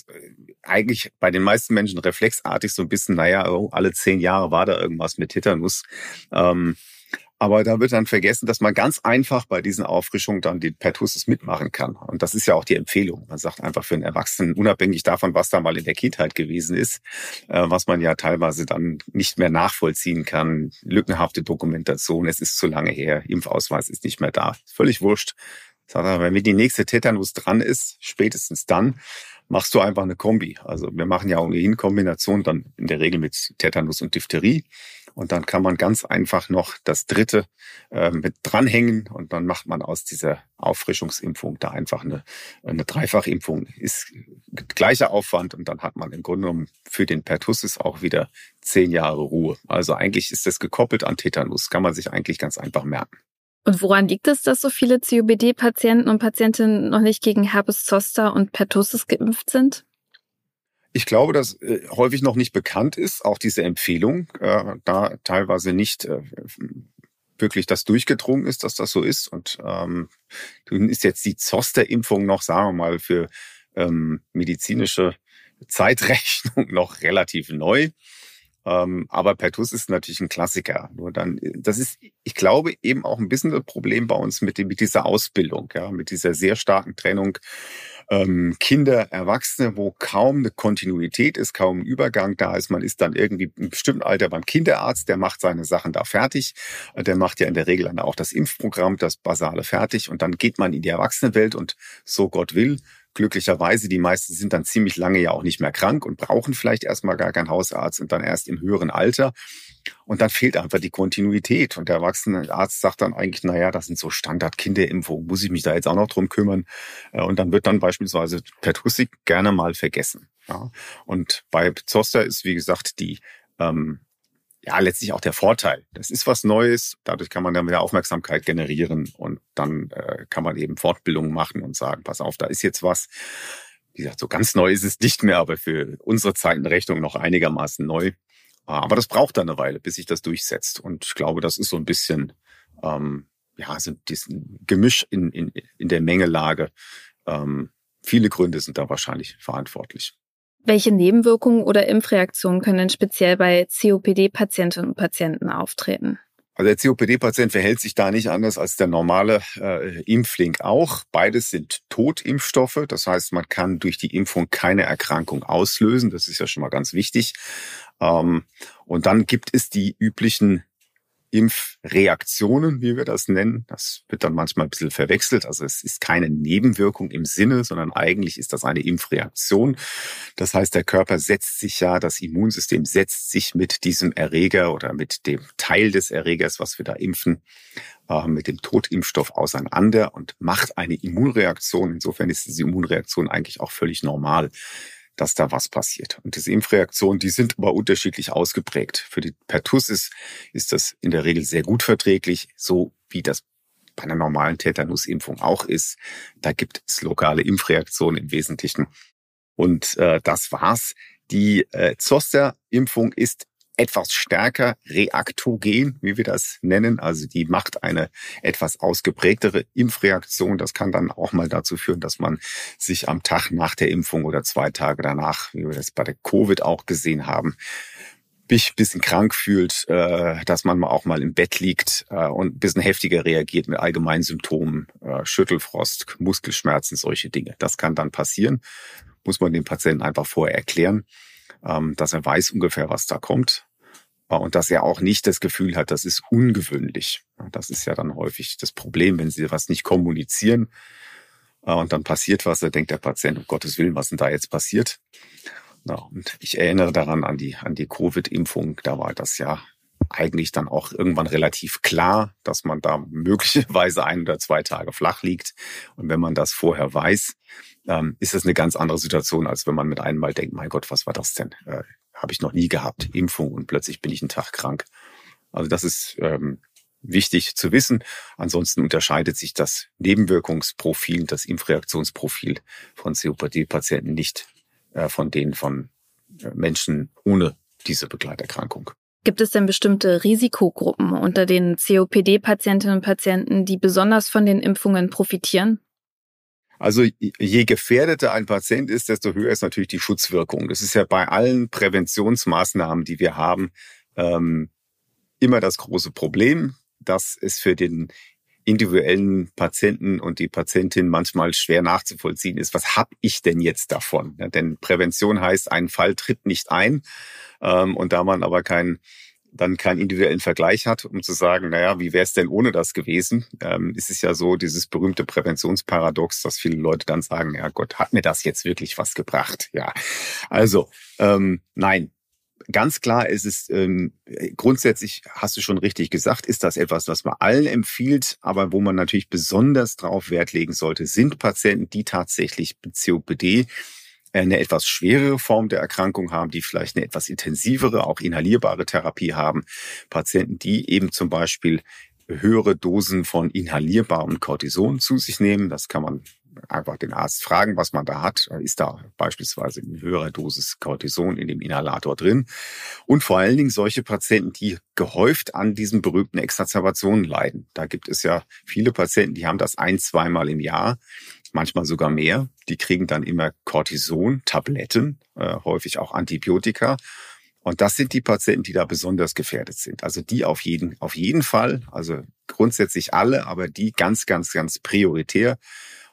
eigentlich bei den meisten Menschen reflexartig so ein bisschen, naja, oh, alle zehn Jahre war da irgendwas mit Tetanus. Ähm, aber da wird dann vergessen, dass man ganz einfach bei diesen Auffrischungen dann die Pertussis mitmachen kann. Und das ist ja auch die Empfehlung. Man sagt einfach für einen Erwachsenen, unabhängig davon, was da mal in der Kindheit gewesen ist, äh, was man ja teilweise dann nicht mehr nachvollziehen kann, lückenhafte Dokumentation, es ist zu lange her, Impfausweis ist nicht mehr da. Völlig wurscht. Sagt er, wenn die nächste Tetanus dran ist, spätestens dann, machst du einfach eine Kombi. Also wir machen ja ohnehin Kombination dann in der Regel mit Tetanus und Diphtherie. Und dann kann man ganz einfach noch das dritte äh, mit dranhängen und dann macht man aus dieser Auffrischungsimpfung da einfach eine, eine Dreifachimpfung. Ist gleicher Aufwand und dann hat man im Grunde genommen für den Pertussis auch wieder zehn Jahre Ruhe. Also eigentlich ist das gekoppelt an Tetanus, kann man sich eigentlich ganz einfach merken. Und woran liegt es, dass so viele COPD-Patienten und Patientinnen noch nicht gegen Herpes zoster und Pertussis geimpft sind? Ich glaube, dass äh, häufig noch nicht bekannt ist, auch diese Empfehlung, äh, da teilweise nicht äh, wirklich das durchgedrungen ist, dass das so ist. Und ähm, ist jetzt die Zoster-Impfung noch, sagen wir mal, für ähm, medizinische Zeitrechnung noch relativ neu. Ähm, aber Pertus ist natürlich ein Klassiker. Nur dann, das ist, ich glaube, eben auch ein bisschen das Problem bei uns mit, mit dieser Ausbildung, ja, mit dieser sehr starken Trennung ähm, Kinder, Erwachsene, wo kaum eine Kontinuität ist, kaum ein Übergang da ist. Man ist dann irgendwie im bestimmten Alter beim Kinderarzt, der macht seine Sachen da fertig. Der macht ja in der Regel dann auch das Impfprogramm, das Basale fertig und dann geht man in die Erwachsenenwelt und so Gott will, glücklicherweise, die meisten sind dann ziemlich lange ja auch nicht mehr krank und brauchen vielleicht erstmal gar keinen Hausarzt und dann erst im höheren Alter. Und dann fehlt einfach die Kontinuität. Und der Erwachsenenarzt sagt dann eigentlich, na ja, das sind so Standard-Kinderimpfungen, muss ich mich da jetzt auch noch drum kümmern? Äh, und dann wird dann beispielsweise Pertussis gerne mal vergessen. Ja. Und bei Zoster ist, wie gesagt, die ähm, ja letztlich auch der Vorteil. Das ist was Neues, dadurch kann man dann wieder Aufmerksamkeit generieren und dann äh, kann man eben Fortbildungen machen und sagen, pass auf, da ist jetzt was. Wie gesagt, so ganz neu ist es nicht mehr, aber für unsere Zeitenrechnung noch einigermaßen neu. Aber das braucht dann eine Weile, bis sich das durchsetzt. Und ich glaube, das ist so ein bisschen, ähm, ja, so diesen Gemisch in, in, in der Mengelage. Ähm, viele Gründe sind da wahrscheinlich verantwortlich. Welche Nebenwirkungen oder Impfreaktionen können denn speziell bei COPD-Patientinnen und Patienten auftreten? Also der COPD-Patient verhält sich da nicht anders als der normale äh, Impfling auch. Beides sind Totimpfstoffe. Das heißt, man kann durch die Impfung keine Erkrankung auslösen. Das ist ja schon mal ganz wichtig. Ähm, und dann gibt es die üblichen Impfreaktionen, wie wir das nennen. Das wird dann manchmal ein bisschen verwechselt. Also es ist keine Nebenwirkung im Sinne, sondern eigentlich ist das eine Impfreaktion. Das heißt, der Körper setzt sich ja, das Immunsystem setzt sich mit diesem Erreger oder mit dem Teil des Erregers, was wir da impfen, äh, mit dem Totimpfstoff auseinander und macht eine Immunreaktion. Insofern ist diese Immunreaktion eigentlich auch völlig normal dass da was passiert. Und diese Impfreaktionen, die sind aber unterschiedlich ausgeprägt. Für die Pertussis ist das in der Regel sehr gut verträglich, so wie das bei einer normalen Tetanusimpfung auch ist. Da gibt es lokale Impfreaktionen im Wesentlichen. Und äh, das war's. Die äh, Zoster-Impfung ist etwas stärker reaktogen, wie wir das nennen. Also die macht eine etwas ausgeprägtere Impfreaktion. Das kann dann auch mal dazu führen, dass man sich am Tag nach der Impfung oder zwei Tage danach, wie wir das bei der Covid auch gesehen haben, mich ein bisschen krank fühlt, äh, dass man auch mal im Bett liegt äh, und ein bisschen heftiger reagiert mit allgemeinen Symptomen, äh, Schüttelfrost, Muskelschmerzen, solche Dinge. Das kann dann passieren, muss man dem Patienten einfach vorher erklären, ähm, dass er weiß ungefähr, was da kommt und dass er auch nicht das Gefühl hat, das ist ungewöhnlich. Das ist ja dann häufig das Problem, wenn sie was nicht kommunizieren äh, und dann passiert was, da denkt der Patient, um Gottes Willen, was denn da jetzt passiert? und ich erinnere daran an die, an die Covid-Impfung, da war das ja eigentlich dann auch irgendwann relativ klar, dass man da möglicherweise ein oder zwei Tage flach liegt. Und wenn man das vorher weiß, ähm, ist das eine ganz andere Situation, als wenn man mit einem Mal denkt, mein Gott, was war das denn? Habe ich noch nie gehabt, Impfung und plötzlich bin ich einen Tag krank. Also das ist ähm, wichtig zu wissen. Ansonsten unterscheidet sich das Nebenwirkungsprofil, das Impfreaktionsprofil von COPD-Patienten nicht äh, von denen von äh, Menschen ohne diese Begleiterkrankung. Gibt es denn bestimmte Risikogruppen unter den COPD-Patientinnen und Patienten, die besonders von den Impfungen profitieren? Also je gefährdeter ein Patient ist, desto höher ist natürlich die Schutzwirkung. Das ist ja bei allen Präventionsmaßnahmen, die wir haben, ähm, immer das große Problem, dass es für den individuellen Patienten und die Patientin manchmal schwer nachzuvollziehen ist. Was habe ich denn jetzt davon? Ja, denn Prävention heißt, ein Fall tritt nicht ein. Ähm, und da man aber keinen dann keinen individuellen Vergleich hat, um zu sagen, naja, wie wäre es denn ohne das gewesen, ähm, ist es ja so dieses berühmte Präventionsparadox, dass viele Leute dann sagen, ja Gott, hat mir das jetzt wirklich was gebracht? Ja, also ähm, nein, ganz klar ist es, ähm, grundsätzlich hast du schon richtig gesagt, ist das etwas, was man allen empfiehlt, aber wo man natürlich besonders drauf Wert legen sollte, sind Patienten, die tatsächlich COPD eine etwas schwerere Form der Erkrankung haben, die vielleicht eine etwas intensivere, auch inhalierbare Therapie haben. Patienten, die eben zum Beispiel höhere Dosen von inhalierbarem Cortison zu sich nehmen. Das kann man einfach den Arzt fragen, was man da hat. Ist da beispielsweise eine höhere Dosis Cortison in dem Inhalator drin? Und vor allen Dingen solche Patienten, die gehäuft an diesen berühmten Exazerbationen leiden. Da gibt es ja viele Patienten, die haben das ein, zweimal im Jahr, manchmal sogar mehr. Die kriegen dann immer Cortison, Tabletten, äh, häufig auch Antibiotika. Und das sind die Patienten, die da besonders gefährdet sind. Also die auf jeden, auf jeden Fall, also grundsätzlich alle, aber die ganz, ganz, ganz prioritär.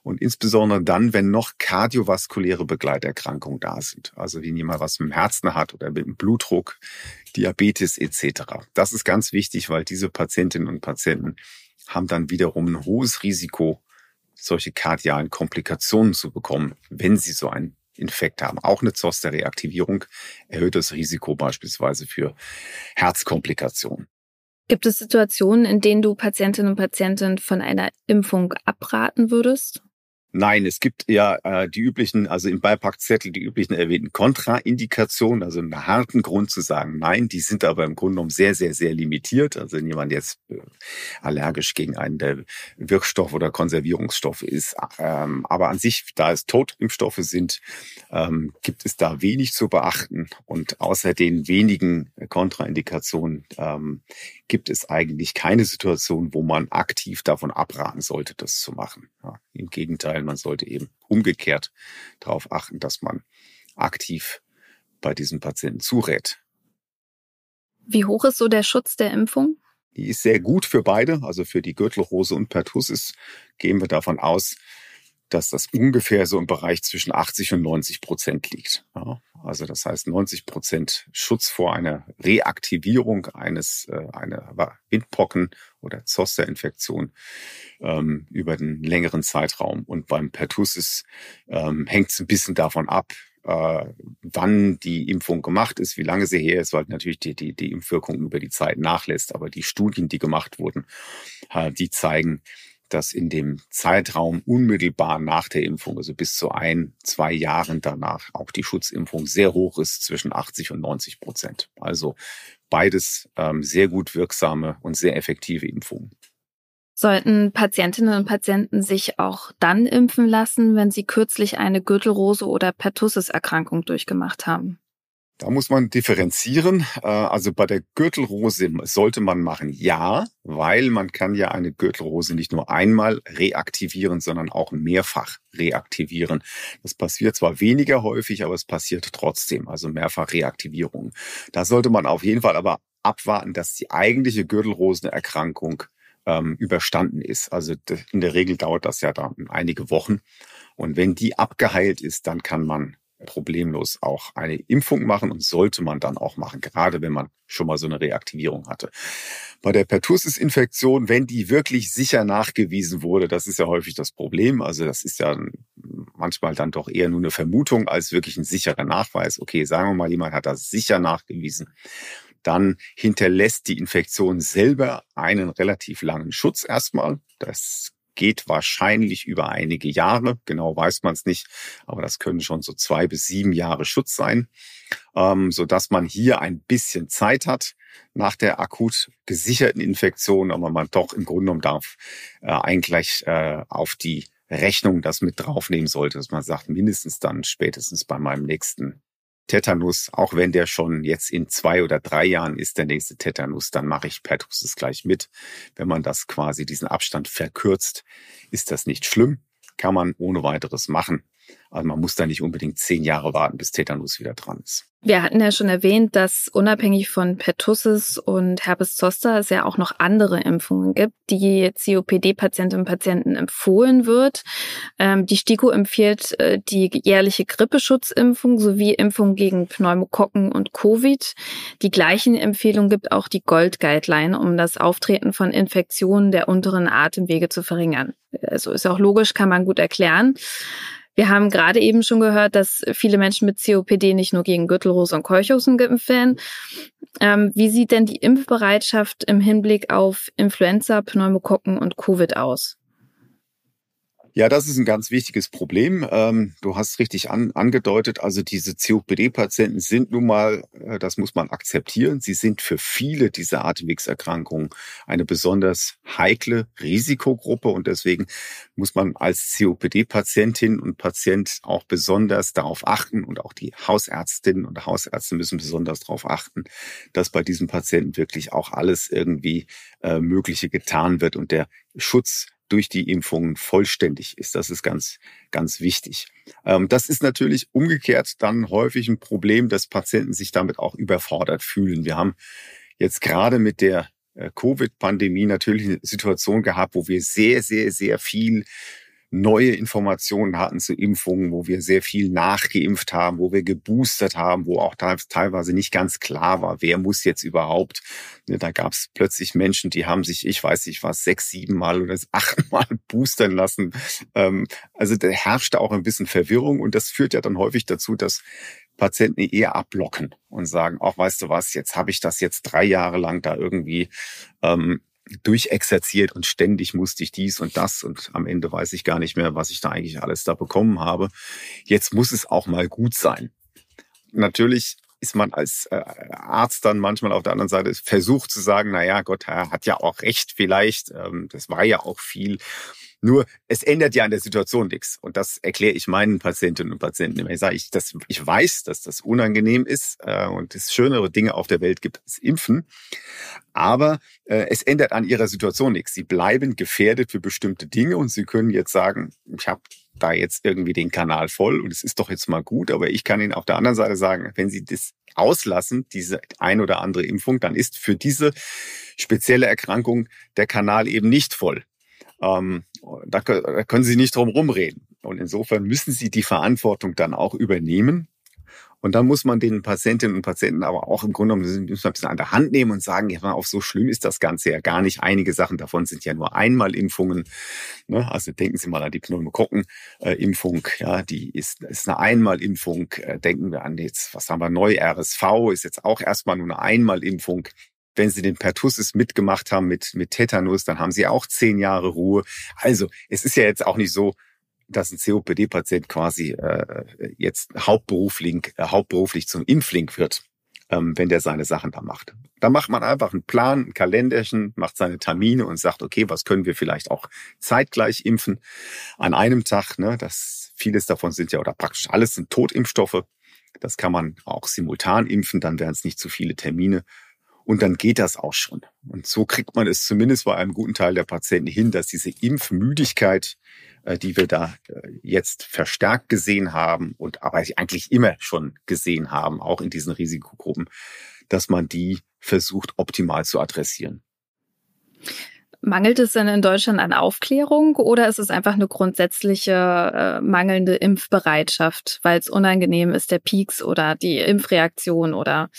Und insbesondere dann, wenn noch kardiovaskuläre Begleiterkrankungen da sind. Also wenn jemand was mit dem Herzen hat oder mit dem Blutdruck, Diabetes etc. Das ist ganz wichtig, weil diese Patientinnen und Patienten haben dann wiederum ein hohes Risiko, solche kardialen Komplikationen zu bekommen, wenn sie so einen Infekt haben. Auch eine Zoster-Reaktivierung erhöht das Risiko beispielsweise für Herzkomplikationen. Gibt es Situationen, in denen du Patientinnen und Patienten von einer Impfung abraten würdest? Nein, es gibt ja äh, die üblichen, also im Beipackzettel die üblichen erwähnten Kontraindikationen, also einen harten Grund zu sagen nein, die sind aber im Grunde genommen sehr, sehr, sehr limitiert. Also wenn jemand jetzt äh, allergisch gegen einen der Wirkstoff oder Konservierungsstoffe ist. Ähm, aber an sich, da es Totimpfstoffe sind, ähm, gibt es da wenig zu beachten. Und außer den wenigen Kontraindikationen ähm, gibt es eigentlich keine Situation, wo man aktiv davon abraten sollte, das zu machen. Ja, Im Gegenteil, man sollte eben umgekehrt darauf achten, dass man aktiv bei diesem Patienten zurät. Wie hoch ist so der Schutz der Impfung? Die ist sehr gut für beide, also für die Gürtelrose und Pertussis gehen wir davon aus, dass das ungefähr so im Bereich zwischen 80 und 90 Prozent liegt. Ja, also das heißt 90 Prozent Schutz vor einer Reaktivierung eines äh, einer Windpocken oder Zosterinfektion ähm, über den längeren Zeitraum. Und beim Pertussis ähm, hängt es ein bisschen davon ab, äh, wann die Impfung gemacht ist, wie lange sie her ist, weil natürlich die, die, die Impfwirkung über die Zeit nachlässt. Aber die Studien, die gemacht wurden, äh, die zeigen, dass in dem Zeitraum unmittelbar nach der Impfung, also bis zu ein, zwei Jahren danach, auch die Schutzimpfung sehr hoch ist, zwischen 80 und 90 Prozent. Also beides ähm, sehr gut wirksame und sehr effektive Impfungen. Sollten Patientinnen und Patienten sich auch dann impfen lassen, wenn sie kürzlich eine Gürtelrose oder Pertussis-Erkrankung durchgemacht haben? Da muss man differenzieren. Äh, also bei der Gürtelrose sollte man machen ja, weil man kann ja eine Gürtelrose nicht nur einmal reaktivieren, sondern auch mehrfach reaktivieren. Das passiert zwar weniger häufig, aber es passiert trotzdem, also mehrfach Reaktivierung. Da sollte man auf jeden Fall aber abwarten, dass die eigentliche Gürtelrosenerkrankung ähm, überstanden ist. Also in der Regel dauert das ja dann einige Wochen. Und wenn die abgeheilt ist, dann kann man problemlos auch eine Impfung machen und sollte man dann auch machen, gerade wenn man schon mal so eine Reaktivierung hatte. Bei der Pertussis-Infektion, wenn die wirklich sicher nachgewiesen wurde, das ist ja häufig das Problem. Also das ist ja manchmal dann doch eher nur eine Vermutung als wirklich ein sicherer Nachweis. Okay, sagen wir mal, jemand hat das sicher nachgewiesen. Dann hinterlässt die Infektion selber einen relativ langen Schutz erstmal. Das geht wahrscheinlich über einige Jahre. Genau weiß man es nicht, aber das können schon so zwei bis sieben Jahre Schutz sein, ähm, so dass man hier ein bisschen Zeit hat nach der akut gesicherten Infektion, aber man doch im Grunde genommen darf äh, eigentlich äh, auf die Rechnung das mit draufnehmen sollte, dass man sagt, mindestens dann spätestens bei meinem nächsten Tetanus, auch wenn der schon jetzt in zwei oder drei Jahren ist, der nächste Tetanus, dann mache ich Pertussis gleich mit. Wenn man das quasi diesen Abstand verkürzt, ist das nicht schlimm, kann man ohne weiteres machen. Also man muss da nicht unbedingt zehn Jahre warten, bis Tetanus wieder dran ist. Wir hatten ja schon erwähnt, dass unabhängig von Pertussis und Herpes zoster es ja auch noch andere Impfungen gibt, die COPD-Patientinnen und Patienten empfohlen wird. Ähm, die STIKO empfiehlt äh, die jährliche Grippeschutzimpfung sowie Impfung gegen Pneumokokken und Covid. Die gleichen Empfehlungen gibt auch die Gold Guideline, um das Auftreten von Infektionen der unteren Atemwege zu verringern. Also ist auch logisch, kann man gut erklären. Wir haben gerade eben schon gehört, dass viele Menschen mit COPD nicht nur gegen Gürtelrose und Keuchhusten geimpft werden. Ähm, wie sieht denn die Impfbereitschaft im Hinblick auf Influenza, Pneumokokken und Covid aus? Ja, das ist ein ganz wichtiges Problem. Ähm, du hast richtig an, angedeutet, also diese COPD-Patienten sind nun mal, äh, das muss man akzeptieren, sie sind für viele dieser Atemwegserkrankungen eine besonders heikle Risikogruppe und deswegen muss man als COPD-Patientin und Patient auch besonders darauf achten und auch die Hausärztinnen und Hausärzte müssen besonders darauf achten, dass bei diesen Patienten wirklich auch alles irgendwie äh, Mögliche getan wird und der Schutz durch die Impfungen vollständig ist. Das ist ganz, ganz wichtig. Ähm, das ist natürlich umgekehrt dann häufig ein Problem, dass Patienten sich damit auch überfordert fühlen. Wir haben jetzt gerade mit der äh, Covid-Pandemie natürlich eine Situation gehabt, wo wir sehr, sehr, sehr viel neue Informationen hatten zu Impfungen, wo wir sehr viel nachgeimpft haben, wo wir geboostert haben, wo auch teilweise nicht ganz klar war, wer muss jetzt überhaupt. Ne, da gab es plötzlich Menschen, die haben sich, ich weiß nicht was, sechs, sieben Mal oder acht Mal boostern lassen. Ähm, also da herrschte auch ein bisschen Verwirrung und das führt ja dann häufig dazu, dass Patienten eher abblocken und sagen, auch weißt du was, jetzt habe ich das jetzt drei Jahre lang da irgendwie ähm, durchexerziert und ständig musste ich dies und das und am Ende weiß ich gar nicht mehr, was ich da eigentlich alles da bekommen habe. Jetzt muss es auch mal gut sein. Natürlich ist man als äh, Arzt dann manchmal auf der anderen Seite versucht zu sagen, na ja, Gott, er hat ja auch recht vielleicht, ähm, das war ja auch viel nur es ändert ja an der Situation nichts. Und das erkläre ich meinen Patientinnen und Patienten immer. Ich sage, ich, das, ich weiß, dass das unangenehm ist äh, und es schönere Dinge auf der Welt gibt als Impfen. Aber äh, es ändert an ihrer Situation nichts. Sie bleiben gefährdet für bestimmte Dinge und sie können jetzt sagen, ich habe da jetzt irgendwie den Kanal voll und es ist doch jetzt mal gut. Aber ich kann Ihnen auf der anderen Seite sagen, wenn Sie das auslassen, diese ein oder andere Impfung, dann ist für diese spezielle Erkrankung der Kanal eben nicht voll. Ähm, da, da können Sie nicht drum rumreden. Und insofern müssen Sie die Verantwortung dann auch übernehmen. Und dann muss man den Patientinnen und Patienten aber auch im Grunde genommen ein bisschen an der Hand nehmen und sagen, ja, auf so schlimm ist das Ganze ja gar nicht. Einige Sachen davon sind ja nur Einmalimpfungen. Ne? Also denken Sie mal an die Pneumokokken-Impfung. Ja, die ist, ist eine Einmalimpfung. Äh, denken wir an jetzt, was haben wir neu? RSV ist jetzt auch erstmal nur eine Einmalimpfung. Wenn Sie den Pertussis mitgemacht haben mit, mit Tetanus, dann haben Sie auch zehn Jahre Ruhe. Also es ist ja jetzt auch nicht so, dass ein COPD-Patient quasi äh, jetzt hauptberuflich, äh, hauptberuflich zum Impfling wird, ähm, wenn der seine Sachen da macht. Da macht man einfach einen Plan, ein Kalenderchen, macht seine Termine und sagt, okay, was können wir vielleicht auch zeitgleich impfen an einem Tag. Ne? Das vieles davon sind ja oder praktisch alles sind Totimpfstoffe. Das kann man auch simultan impfen, dann wären es nicht zu viele Termine. Und dann geht das auch schon. Und so kriegt man es zumindest bei einem guten Teil der Patienten hin, dass diese Impfmüdigkeit, äh, die wir da äh, jetzt verstärkt gesehen haben und aber eigentlich immer schon gesehen haben, auch in diesen Risikogruppen, dass man die versucht optimal zu adressieren. Mangelt es denn in Deutschland an Aufklärung oder ist es einfach eine grundsätzliche äh, mangelnde Impfbereitschaft, weil es unangenehm ist, der Peaks oder die Impfreaktion oder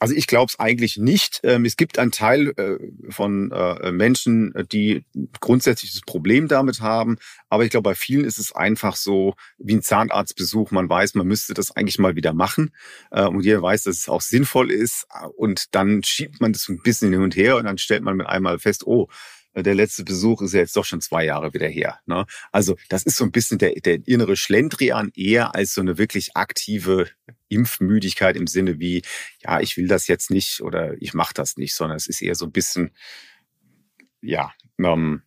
also ich glaube es eigentlich nicht. Ähm, es gibt einen Teil äh, von äh, Menschen, die grundsätzlich das Problem damit haben. Aber ich glaube, bei vielen ist es einfach so wie ein Zahnarztbesuch. Man weiß, man müsste das eigentlich mal wieder machen. Äh, und jeder weiß, dass es auch sinnvoll ist. Und dann schiebt man das ein bisschen hin und her und dann stellt man mit einmal fest, oh, der letzte Besuch ist ja jetzt doch schon zwei Jahre wieder her. Ne? Also das ist so ein bisschen der, der innere Schlendrian eher als so eine wirklich aktive Impfmüdigkeit im Sinne wie, ja, ich will das jetzt nicht oder ich mache das nicht, sondern es ist eher so ein bisschen, ja, ähm,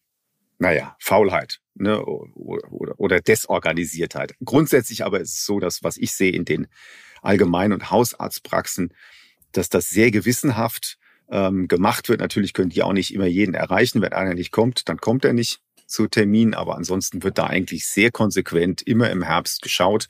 naja, Faulheit ne, oder, oder Desorganisiertheit. Grundsätzlich aber ist es so, dass was ich sehe in den Allgemein- und Hausarztpraxen, dass das sehr gewissenhaft ähm, gemacht wird. Natürlich können die auch nicht immer jeden erreichen. Wenn einer nicht kommt, dann kommt er nicht zu Termin. Aber ansonsten wird da eigentlich sehr konsequent immer im Herbst geschaut.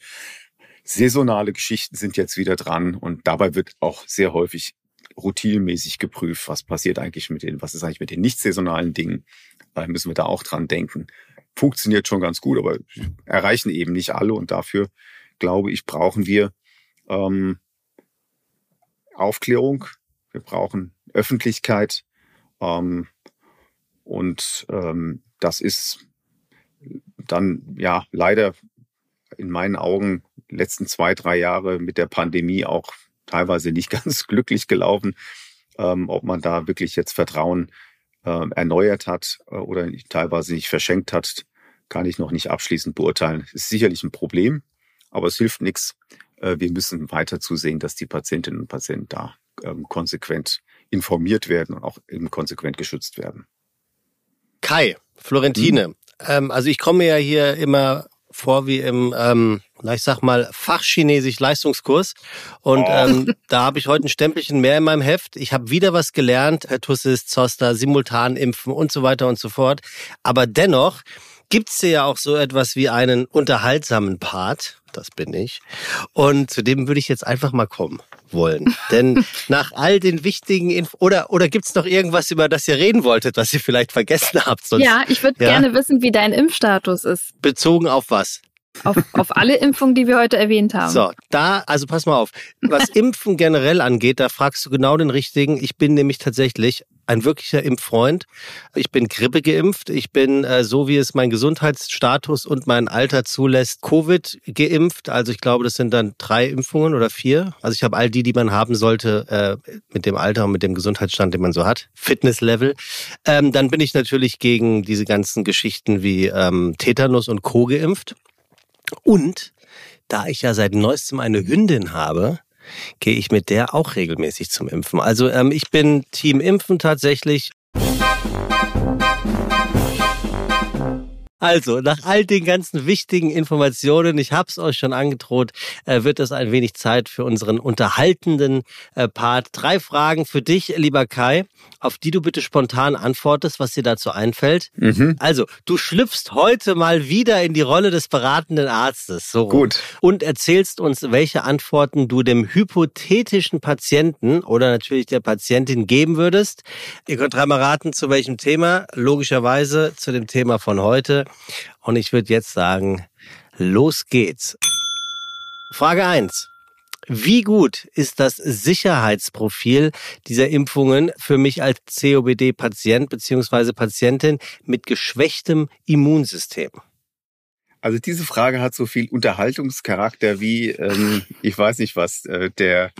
Saisonale Geschichten sind jetzt wieder dran und dabei wird auch sehr häufig routinmäßig geprüft, was passiert eigentlich mit den, was ist eigentlich mit den nicht saisonalen Dingen. Da müssen wir da auch dran denken. Funktioniert schon ganz gut, aber erreichen eben nicht alle und dafür glaube ich, brauchen wir ähm, Aufklärung, wir brauchen Öffentlichkeit. Ähm, und ähm, das ist dann ja leider in meinen Augen letzten zwei, drei Jahre mit der Pandemie auch teilweise nicht ganz glücklich gelaufen. Ähm, ob man da wirklich jetzt Vertrauen äh, erneuert hat äh, oder teilweise nicht verschenkt hat, kann ich noch nicht abschließend beurteilen. Ist sicherlich ein Problem, aber es hilft nichts. Äh, wir müssen weiter zusehen, dass die Patientinnen und Patienten da ähm, konsequent informiert werden und auch eben konsequent geschützt werden. Kai, Florentine, hm. ähm, also ich komme ja hier immer vor wie im, ähm, na ich sag mal, Fachchinesisch Leistungskurs. Und oh. ähm, da habe ich heute ein Stempelchen mehr in meinem Heft. Ich habe wieder was gelernt, Tussis, Zoster, simultan impfen und so weiter und so fort. Aber dennoch gibt's ja auch so etwas wie einen unterhaltsamen Part das bin ich. Und zu dem würde ich jetzt einfach mal kommen wollen. Denn nach all den wichtigen Info oder oder gibt's noch irgendwas, über das ihr reden wolltet, was ihr vielleicht vergessen habt? Sonst, ja, ich würde ja? gerne wissen, wie dein Impfstatus ist. Bezogen auf was? Auf, auf alle Impfungen, die wir heute erwähnt haben. So, da, also pass mal auf. Was Impfen generell angeht, da fragst du genau den richtigen. Ich bin nämlich tatsächlich ein wirklicher Impffreund. Ich bin Grippe geimpft. Ich bin, äh, so wie es mein Gesundheitsstatus und mein Alter zulässt, Covid geimpft. Also ich glaube, das sind dann drei Impfungen oder vier. Also ich habe all die, die man haben sollte, äh, mit dem Alter und mit dem Gesundheitsstand, den man so hat. Fitnesslevel. Ähm, dann bin ich natürlich gegen diese ganzen Geschichten wie ähm, Tetanus und Co. geimpft. Und da ich ja seit neuestem eine Hündin habe, gehe ich mit der auch regelmäßig zum Impfen. Also ähm, ich bin Team Impfen tatsächlich. Also, nach all den ganzen wichtigen Informationen, ich habe es euch schon angedroht, äh, wird es ein wenig Zeit für unseren unterhaltenden äh, Part. Drei Fragen für dich, lieber Kai, auf die du bitte spontan antwortest, was dir dazu einfällt. Mhm. Also, du schlüpfst heute mal wieder in die Rolle des beratenden Arztes. So. Gut. Und erzählst uns, welche Antworten du dem hypothetischen Patienten oder natürlich der Patientin geben würdest. Ihr könnt dreimal raten, zu welchem Thema. Logischerweise zu dem Thema von heute. Und ich würde jetzt sagen, los geht's. Frage eins: Wie gut ist das Sicherheitsprofil dieser Impfungen für mich als COBD-Patient bzw. Patientin mit geschwächtem Immunsystem? Also diese Frage hat so viel Unterhaltungscharakter wie, ähm, ich weiß nicht was, äh, der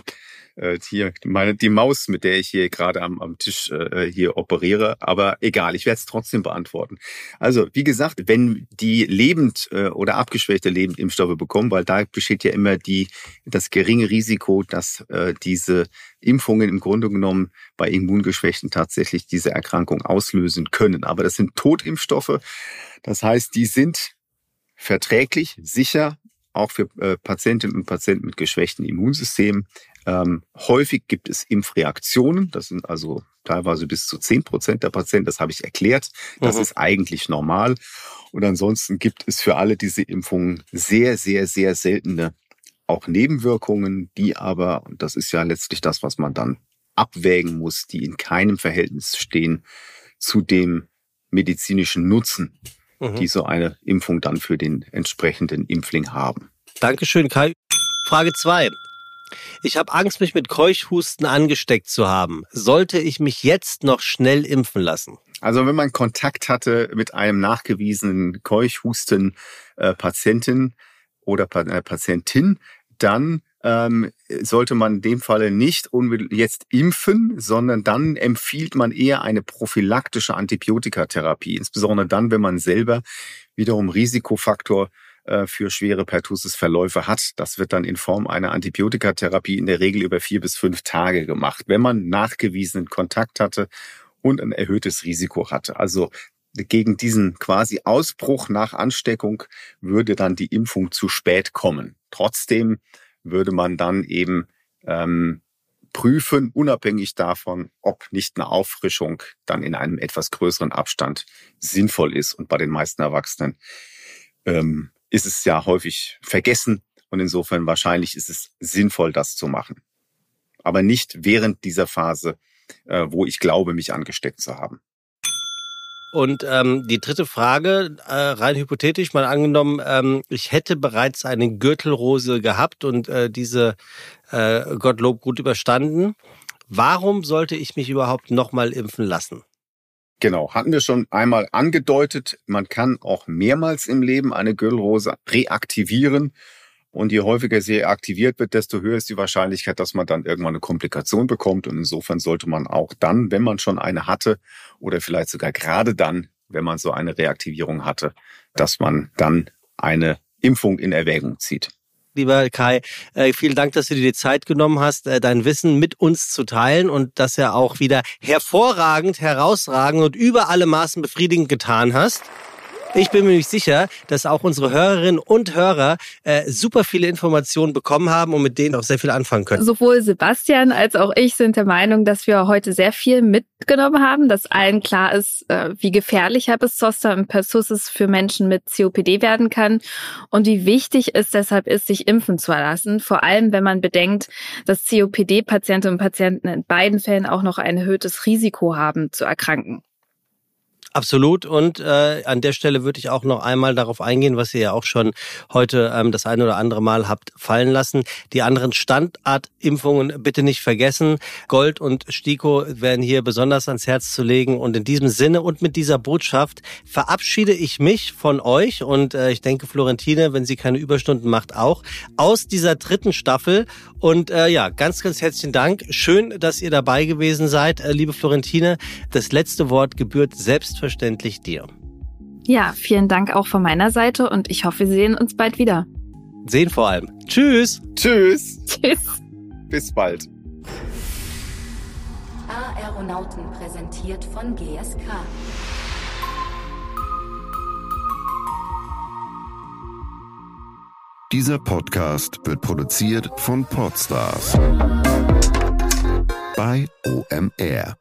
äh, hier meine die Maus, mit der ich hier gerade am, am Tisch äh, hier operiere. Aber egal, ich werde es trotzdem beantworten. Also wie gesagt, wenn die lebend äh, oder abgeschwächte Lebendimpfstoffe bekommen, weil da besteht ja immer die das geringe Risiko, dass äh, diese Impfungen im Grunde genommen bei Immungeschwächten tatsächlich diese Erkrankung auslösen können. Aber das sind Totimpfstoffe. Das heißt, die sind verträglich, sicher, auch für äh, Patientinnen und Patienten mit geschwächten Immunsystemen. Ähm, häufig gibt es Impfreaktionen. Das sind also teilweise bis zu zehn Prozent der Patienten. Das habe ich erklärt. Das mhm. ist eigentlich normal. Und ansonsten gibt es für alle diese Impfungen sehr, sehr, sehr seltene auch Nebenwirkungen, die aber, und das ist ja letztlich das, was man dann abwägen muss, die in keinem Verhältnis stehen zu dem medizinischen Nutzen, mhm. die so eine Impfung dann für den entsprechenden Impfling haben. Dankeschön, Kai. Frage zwei. Ich habe Angst, mich mit Keuchhusten angesteckt zu haben. Sollte ich mich jetzt noch schnell impfen lassen? Also wenn man Kontakt hatte mit einem nachgewiesenen Keuchhusten Patientin oder äh, Patientin, dann ähm, sollte man in dem Falle nicht jetzt impfen, sondern dann empfiehlt man eher eine prophylaktische Antibiotikatherapie, insbesondere dann, wenn man selber wiederum Risikofaktor für schwere Pertussis-Verläufe hat. Das wird dann in Form einer Antibiotikatherapie in der Regel über vier bis fünf Tage gemacht, wenn man nachgewiesenen Kontakt hatte und ein erhöhtes Risiko hatte. Also gegen diesen quasi Ausbruch nach Ansteckung würde dann die Impfung zu spät kommen. Trotzdem würde man dann eben ähm, prüfen, unabhängig davon, ob nicht eine Auffrischung dann in einem etwas größeren Abstand sinnvoll ist. Und bei den meisten Erwachsenen ähm, ist es ja häufig vergessen und insofern wahrscheinlich ist es sinnvoll, das zu machen. Aber nicht während dieser Phase, äh, wo ich glaube, mich angesteckt zu haben. Und ähm, die dritte Frage, äh, rein hypothetisch mal angenommen, ähm, ich hätte bereits eine Gürtelrose gehabt und äh, diese äh, Gottlob gut überstanden. Warum sollte ich mich überhaupt nochmal impfen lassen? Genau, hatten wir schon einmal angedeutet. Man kann auch mehrmals im Leben eine Gürtelrose reaktivieren. Und je häufiger sie aktiviert wird, desto höher ist die Wahrscheinlichkeit, dass man dann irgendwann eine Komplikation bekommt. Und insofern sollte man auch dann, wenn man schon eine hatte, oder vielleicht sogar gerade dann, wenn man so eine Reaktivierung hatte, dass man dann eine Impfung in Erwägung zieht lieber Kai. Äh, vielen Dank, dass du dir die Zeit genommen hast, äh, dein Wissen mit uns zu teilen und das ja auch wieder hervorragend, herausragend und über alle Maßen befriedigend getan hast. Ich bin mir nämlich sicher, dass auch unsere Hörerinnen und Hörer äh, super viele Informationen bekommen haben und mit denen auch sehr viel anfangen können. Sowohl Sebastian als auch ich sind der Meinung, dass wir heute sehr viel mitgenommen haben, dass allen klar ist, äh, wie gefährlich Herpes Zoster und Pertussis für Menschen mit COPD werden kann und wie wichtig es deshalb ist, sich impfen zu lassen. Vor allem, wenn man bedenkt, dass COPD-Patientinnen und Patienten in beiden Fällen auch noch ein erhöhtes Risiko haben zu erkranken. Absolut. Und äh, an der Stelle würde ich auch noch einmal darauf eingehen, was ihr ja auch schon heute ähm, das eine oder andere Mal habt fallen lassen. Die anderen Standartimpfungen bitte nicht vergessen. Gold und Stiko werden hier besonders ans Herz zu legen. Und in diesem Sinne und mit dieser Botschaft verabschiede ich mich von euch und äh, ich denke Florentine, wenn sie keine Überstunden macht, auch aus dieser dritten Staffel. Und äh, ja, ganz, ganz herzlichen Dank. Schön, dass ihr dabei gewesen seid, äh, liebe Florentine. Das letzte Wort gebührt selbstverständlich dir. Ja, vielen Dank auch von meiner Seite und ich hoffe, wir sehen uns bald wieder. Sehen vor allem. Tschüss. Tschüss. Tschüss. Bis bald. Aeronauten präsentiert von GSK. Dieser Podcast wird produziert von Podstars bei OMR.